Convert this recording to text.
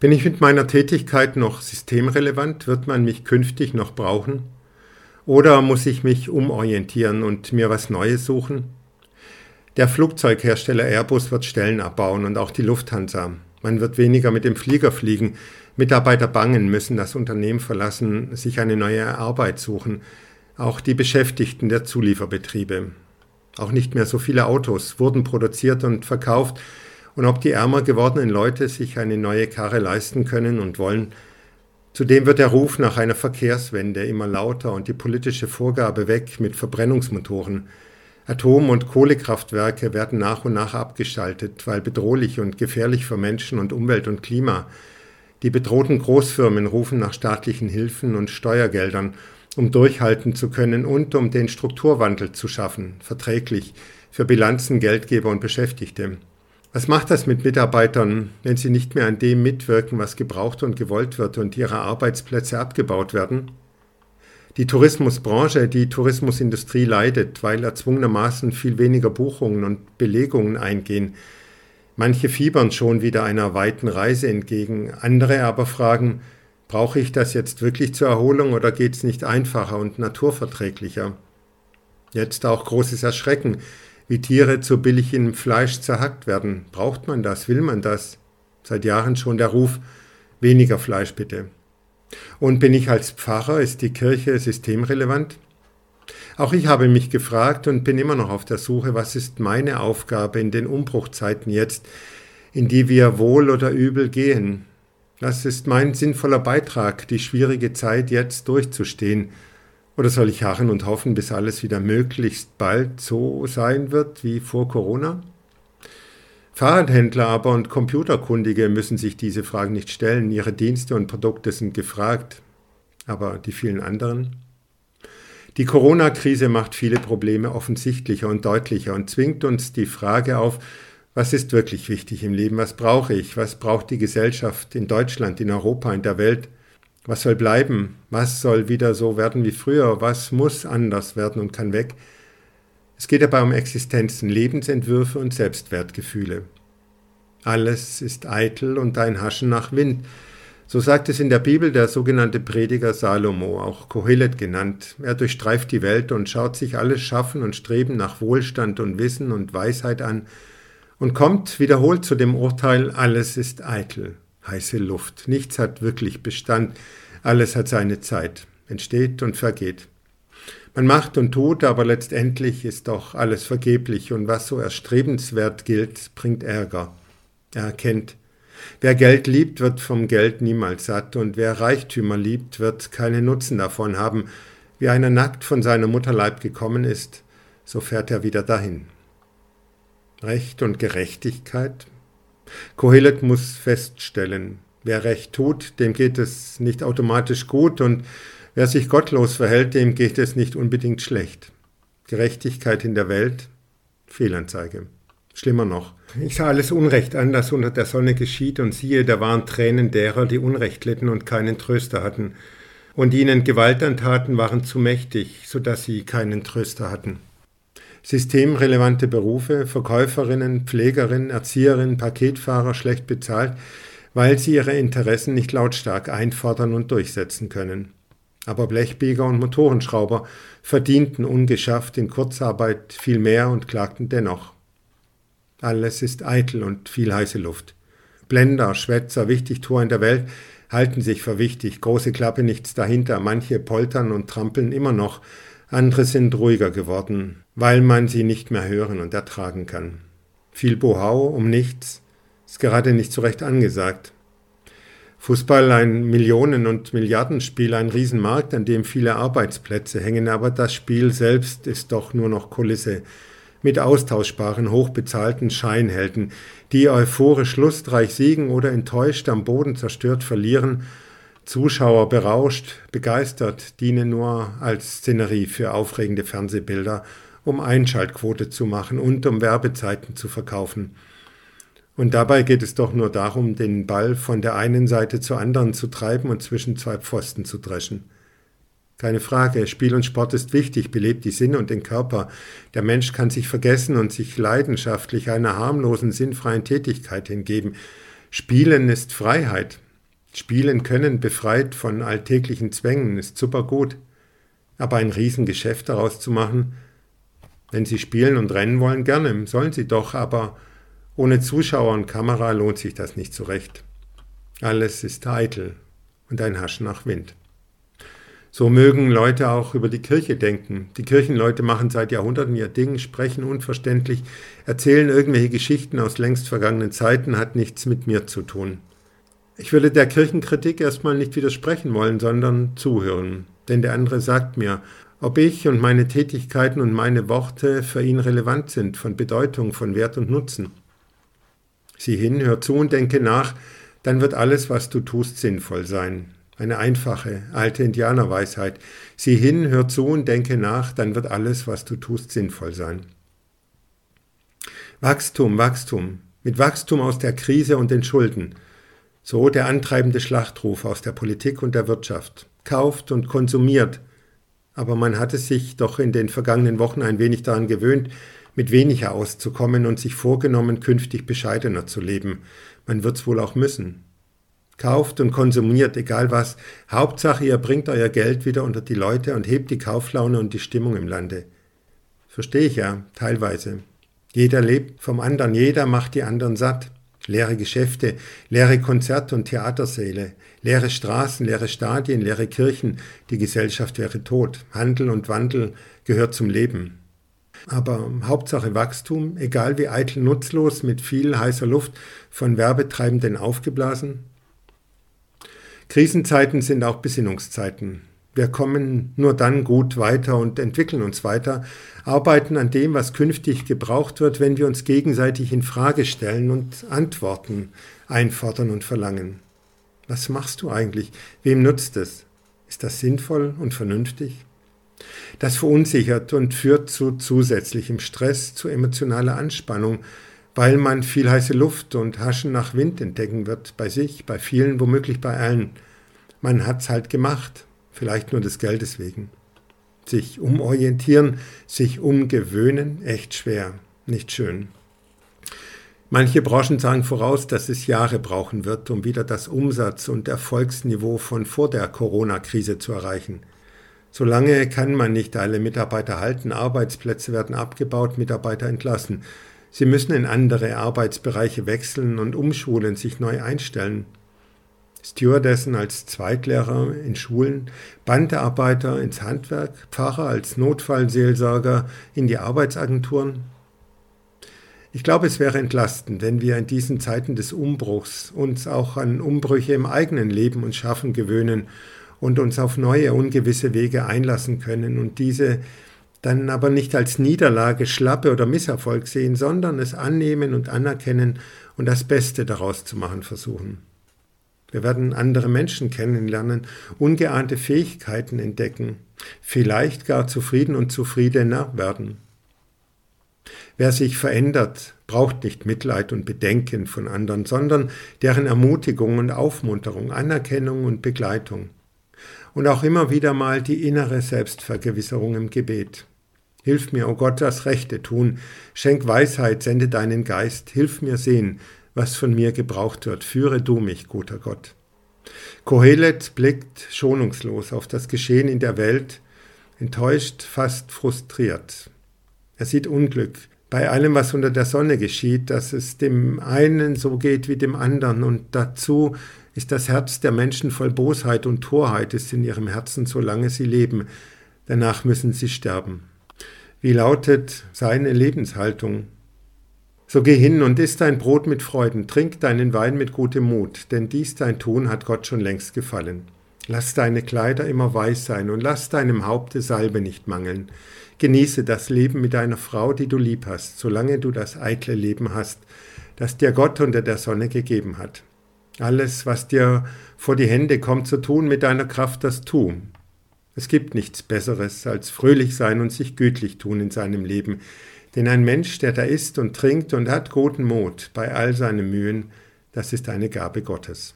Bin ich mit meiner Tätigkeit noch systemrelevant? Wird man mich künftig noch brauchen? Oder muss ich mich umorientieren und mir was Neues suchen? Der Flugzeughersteller Airbus wird Stellen abbauen und auch die Lufthansa. Man wird weniger mit dem Flieger fliegen. Mitarbeiter bangen, müssen das Unternehmen verlassen, sich eine neue Arbeit suchen. Auch die Beschäftigten der Zulieferbetriebe. Auch nicht mehr so viele Autos wurden produziert und verkauft. Und ob die ärmer gewordenen Leute sich eine neue Karre leisten können und wollen, Zudem wird der Ruf nach einer Verkehrswende immer lauter und die politische Vorgabe weg mit Verbrennungsmotoren. Atom- und Kohlekraftwerke werden nach und nach abgeschaltet, weil bedrohlich und gefährlich für Menschen und Umwelt und Klima. Die bedrohten Großfirmen rufen nach staatlichen Hilfen und Steuergeldern, um durchhalten zu können und um den Strukturwandel zu schaffen, verträglich für Bilanzen, Geldgeber und Beschäftigte. Was macht das mit Mitarbeitern, wenn sie nicht mehr an dem mitwirken, was gebraucht und gewollt wird und ihre Arbeitsplätze abgebaut werden? Die Tourismusbranche, die Tourismusindustrie leidet, weil erzwungenermaßen viel weniger Buchungen und Belegungen eingehen. Manche fiebern schon wieder einer weiten Reise entgegen, andere aber fragen, brauche ich das jetzt wirklich zur Erholung oder geht es nicht einfacher und naturverträglicher? Jetzt auch großes Erschrecken, wie Tiere zu billigem Fleisch zerhackt werden. Braucht man das? Will man das? Seit Jahren schon der Ruf, weniger Fleisch bitte. Und bin ich als Pfarrer, ist die Kirche systemrelevant? Auch ich habe mich gefragt und bin immer noch auf der Suche, was ist meine Aufgabe in den Umbruchzeiten jetzt, in die wir wohl oder übel gehen. Was ist mein sinnvoller Beitrag, die schwierige Zeit jetzt durchzustehen? Oder soll ich harren und hoffen, bis alles wieder möglichst bald so sein wird wie vor Corona? Fahrradhändler aber und Computerkundige müssen sich diese Fragen nicht stellen. Ihre Dienste und Produkte sind gefragt. Aber die vielen anderen? Die Corona-Krise macht viele Probleme offensichtlicher und deutlicher und zwingt uns die Frage auf, was ist wirklich wichtig im Leben? Was brauche ich? Was braucht die Gesellschaft in Deutschland, in Europa, in der Welt? Was soll bleiben? Was soll wieder so werden wie früher? Was muss anders werden und kann weg? Es geht dabei um Existenzen, Lebensentwürfe und Selbstwertgefühle. Alles ist eitel und ein Haschen nach Wind. So sagt es in der Bibel der sogenannte Prediger Salomo, auch Kohelet genannt. Er durchstreift die Welt und schaut sich alles Schaffen und Streben nach Wohlstand und Wissen und Weisheit an und kommt wiederholt zu dem Urteil, alles ist eitel, heiße Luft. Nichts hat wirklich Bestand, alles hat seine Zeit, entsteht und vergeht. Man macht und tut, aber letztendlich ist doch alles vergeblich und was so erstrebenswert gilt, bringt Ärger. Er erkennt, wer Geld liebt, wird vom Geld niemals satt und wer Reichtümer liebt, wird keinen Nutzen davon haben. Wie einer nackt von seiner Mutterleib gekommen ist, so fährt er wieder dahin. Recht und Gerechtigkeit? Kohelet muss feststellen, wer Recht tut, dem geht es nicht automatisch gut und Wer sich gottlos verhält, dem geht es nicht unbedingt schlecht. Gerechtigkeit in der Welt, Fehlanzeige. Schlimmer noch. Ich sah alles Unrecht an, das unter der Sonne geschieht, und siehe, da waren Tränen derer, die Unrecht litten und keinen Tröster hatten. Und ihnen Gewalt antaten, waren zu mächtig, so dass sie keinen Tröster hatten. Systemrelevante Berufe, Verkäuferinnen, Pflegerinnen, Erzieherinnen, Paketfahrer schlecht bezahlt, weil sie ihre Interessen nicht lautstark einfordern und durchsetzen können. Aber Blechbieger und Motorenschrauber verdienten ungeschafft in Kurzarbeit viel mehr und klagten dennoch. Alles ist eitel und viel heiße Luft. Blender, Schwätzer, Wichtigtuer in der Welt halten sich für wichtig, große Klappe nichts dahinter, manche poltern und trampeln immer noch, andere sind ruhiger geworden, weil man sie nicht mehr hören und ertragen kann. Viel Bohau um nichts ist gerade nicht so recht angesagt. Fußball ein Millionen- und Milliardenspiel, ein Riesenmarkt, an dem viele Arbeitsplätze hängen, aber das Spiel selbst ist doch nur noch Kulisse mit austauschbaren, hochbezahlten Scheinhelden, die euphorisch lustreich siegen oder enttäuscht am Boden zerstört verlieren, Zuschauer berauscht, begeistert, dienen nur als Szenerie für aufregende Fernsehbilder, um Einschaltquote zu machen und um Werbezeiten zu verkaufen. Und dabei geht es doch nur darum, den Ball von der einen Seite zur anderen zu treiben und zwischen zwei Pfosten zu dreschen. Keine Frage, Spiel und Sport ist wichtig, belebt die Sinne und den Körper. Der Mensch kann sich vergessen und sich leidenschaftlich einer harmlosen, sinnfreien Tätigkeit hingeben. Spielen ist Freiheit, Spielen können, befreit von alltäglichen Zwängen, ist super gut. Aber ein Riesengeschäft daraus zu machen, wenn Sie spielen und rennen wollen, gerne, sollen Sie doch, aber ohne Zuschauer und Kamera lohnt sich das nicht so recht. Alles ist eitel und ein Hasch nach Wind. So mögen Leute auch über die Kirche denken. Die Kirchenleute machen seit Jahrhunderten ihr Ding, sprechen unverständlich, erzählen irgendwelche Geschichten aus längst vergangenen Zeiten, hat nichts mit mir zu tun. Ich würde der Kirchenkritik erstmal nicht widersprechen wollen, sondern zuhören. Denn der andere sagt mir, ob ich und meine Tätigkeiten und meine Worte für ihn relevant sind, von Bedeutung, von Wert und Nutzen. Sieh hin, hör zu und denke nach, dann wird alles, was du tust, sinnvoll sein. Eine einfache, alte Indianerweisheit. Sieh hin, hör zu und denke nach, dann wird alles, was du tust, sinnvoll sein. Wachstum, Wachstum. Mit Wachstum aus der Krise und den Schulden. So der antreibende Schlachtruf aus der Politik und der Wirtschaft. Kauft und konsumiert. Aber man hat es sich doch in den vergangenen Wochen ein wenig daran gewöhnt, mit weniger auszukommen und sich vorgenommen, künftig bescheidener zu leben. Man wird's wohl auch müssen. Kauft und konsumiert, egal was. Hauptsache, ihr bringt euer Geld wieder unter die Leute und hebt die Kauflaune und die Stimmung im Lande. Verstehe ich ja, teilweise. Jeder lebt vom anderen, jeder macht die anderen satt. Leere Geschäfte, leere Konzerte und Theatersäle, leere Straßen, leere Stadien, leere Kirchen, die Gesellschaft wäre tot. Handel und Wandel gehört zum Leben. Aber Hauptsache Wachstum, egal wie eitel nutzlos, mit viel heißer Luft von Werbetreibenden aufgeblasen, Krisenzeiten sind auch Besinnungszeiten. Wir kommen nur dann gut weiter und entwickeln uns weiter, arbeiten an dem, was künftig gebraucht wird, wenn wir uns gegenseitig in Frage stellen und Antworten einfordern und verlangen. Was machst du eigentlich? Wem nutzt es? Ist das sinnvoll und vernünftig? Das verunsichert und führt zu zusätzlichem Stress, zu emotionaler Anspannung, weil man viel heiße Luft und Haschen nach Wind entdecken wird, bei sich, bei vielen, womöglich bei allen. Man hat's halt gemacht, vielleicht nur des Geldes wegen. Sich umorientieren, sich umgewöhnen, echt schwer, nicht schön. Manche Branchen sagen voraus, dass es Jahre brauchen wird, um wieder das Umsatz- und Erfolgsniveau von vor der Corona-Krise zu erreichen. Solange kann man nicht alle Mitarbeiter halten, Arbeitsplätze werden abgebaut, Mitarbeiter entlassen. Sie müssen in andere Arbeitsbereiche wechseln und umschulen, sich neu einstellen. Stewardessen als Zweitlehrer in Schulen, Bandarbeiter ins Handwerk, Pfarrer als Notfallseelsorger in die Arbeitsagenturen. Ich glaube, es wäre entlastend, wenn wir in diesen Zeiten des Umbruchs uns auch an Umbrüche im eigenen Leben und Schaffen gewöhnen und uns auf neue, ungewisse Wege einlassen können und diese dann aber nicht als Niederlage, Schlappe oder Misserfolg sehen, sondern es annehmen und anerkennen und das Beste daraus zu machen versuchen. Wir werden andere Menschen kennenlernen, ungeahnte Fähigkeiten entdecken, vielleicht gar zufrieden und zufriedener werden. Wer sich verändert, braucht nicht Mitleid und Bedenken von anderen, sondern deren Ermutigung und Aufmunterung, Anerkennung und Begleitung. Und auch immer wieder mal die innere Selbstvergewisserung im Gebet. Hilf mir, o oh Gott, das Rechte tun. Schenk Weisheit, sende deinen Geist. Hilf mir sehen, was von mir gebraucht wird. Führe du mich, guter Gott. Kohelet blickt schonungslos auf das Geschehen in der Welt, enttäuscht, fast frustriert. Er sieht Unglück bei allem, was unter der Sonne geschieht, dass es dem einen so geht wie dem anderen. Und dazu ist das Herz der Menschen voll Bosheit und Torheit ist in ihrem Herzen, solange sie leben. Danach müssen sie sterben. Wie lautet seine Lebenshaltung? So geh hin und iss dein Brot mit Freuden, trink deinen Wein mit gutem Mut, denn dies dein Tun hat Gott schon längst gefallen. Lass deine Kleider immer weiß sein und lass deinem Haupte Salbe nicht mangeln. Genieße das Leben mit deiner Frau, die du lieb hast, solange du das eitle Leben hast, das dir Gott unter der Sonne gegeben hat. Alles, was dir vor die Hände kommt zu tun, mit deiner Kraft das tu. Es gibt nichts Besseres als fröhlich sein und sich gütlich tun in seinem Leben, denn ein Mensch, der da isst und trinkt und hat guten Mut bei all seinen Mühen, das ist eine Gabe Gottes.